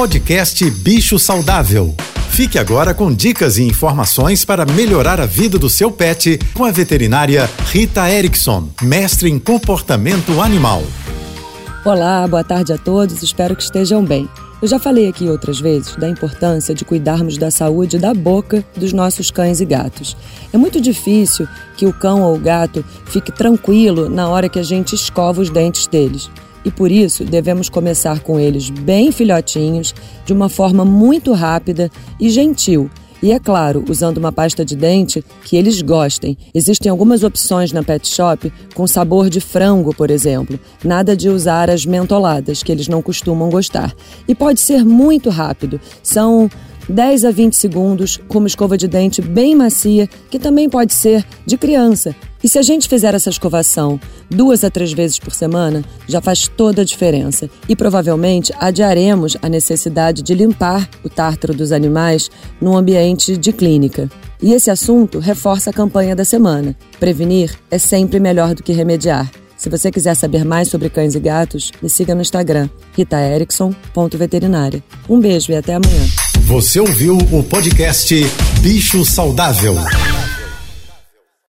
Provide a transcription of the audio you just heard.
Podcast Bicho Saudável. Fique agora com dicas e informações para melhorar a vida do seu pet com a veterinária Rita Erickson, mestre em comportamento animal. Olá, boa tarde a todos, espero que estejam bem. Eu já falei aqui outras vezes da importância de cuidarmos da saúde da boca dos nossos cães e gatos. É muito difícil que o cão ou o gato fique tranquilo na hora que a gente escova os dentes deles. E por isso devemos começar com eles bem filhotinhos, de uma forma muito rápida e gentil, e é claro, usando uma pasta de dente que eles gostem. Existem algumas opções na pet shop com sabor de frango, por exemplo. Nada de usar as mentoladas, que eles não costumam gostar. E pode ser muito rápido. São 10 a 20 segundos com uma escova de dente bem macia, que também pode ser de criança. E se a gente fizer essa escovação duas a três vezes por semana, já faz toda a diferença. E provavelmente adiaremos a necessidade de limpar o tártaro dos animais num ambiente de clínica. E esse assunto reforça a campanha da semana. Prevenir é sempre melhor do que remediar. Se você quiser saber mais sobre cães e gatos, me siga no Instagram, ritaerickson.veterinária. Um beijo e até amanhã. Você ouviu o podcast Bicho Saudável.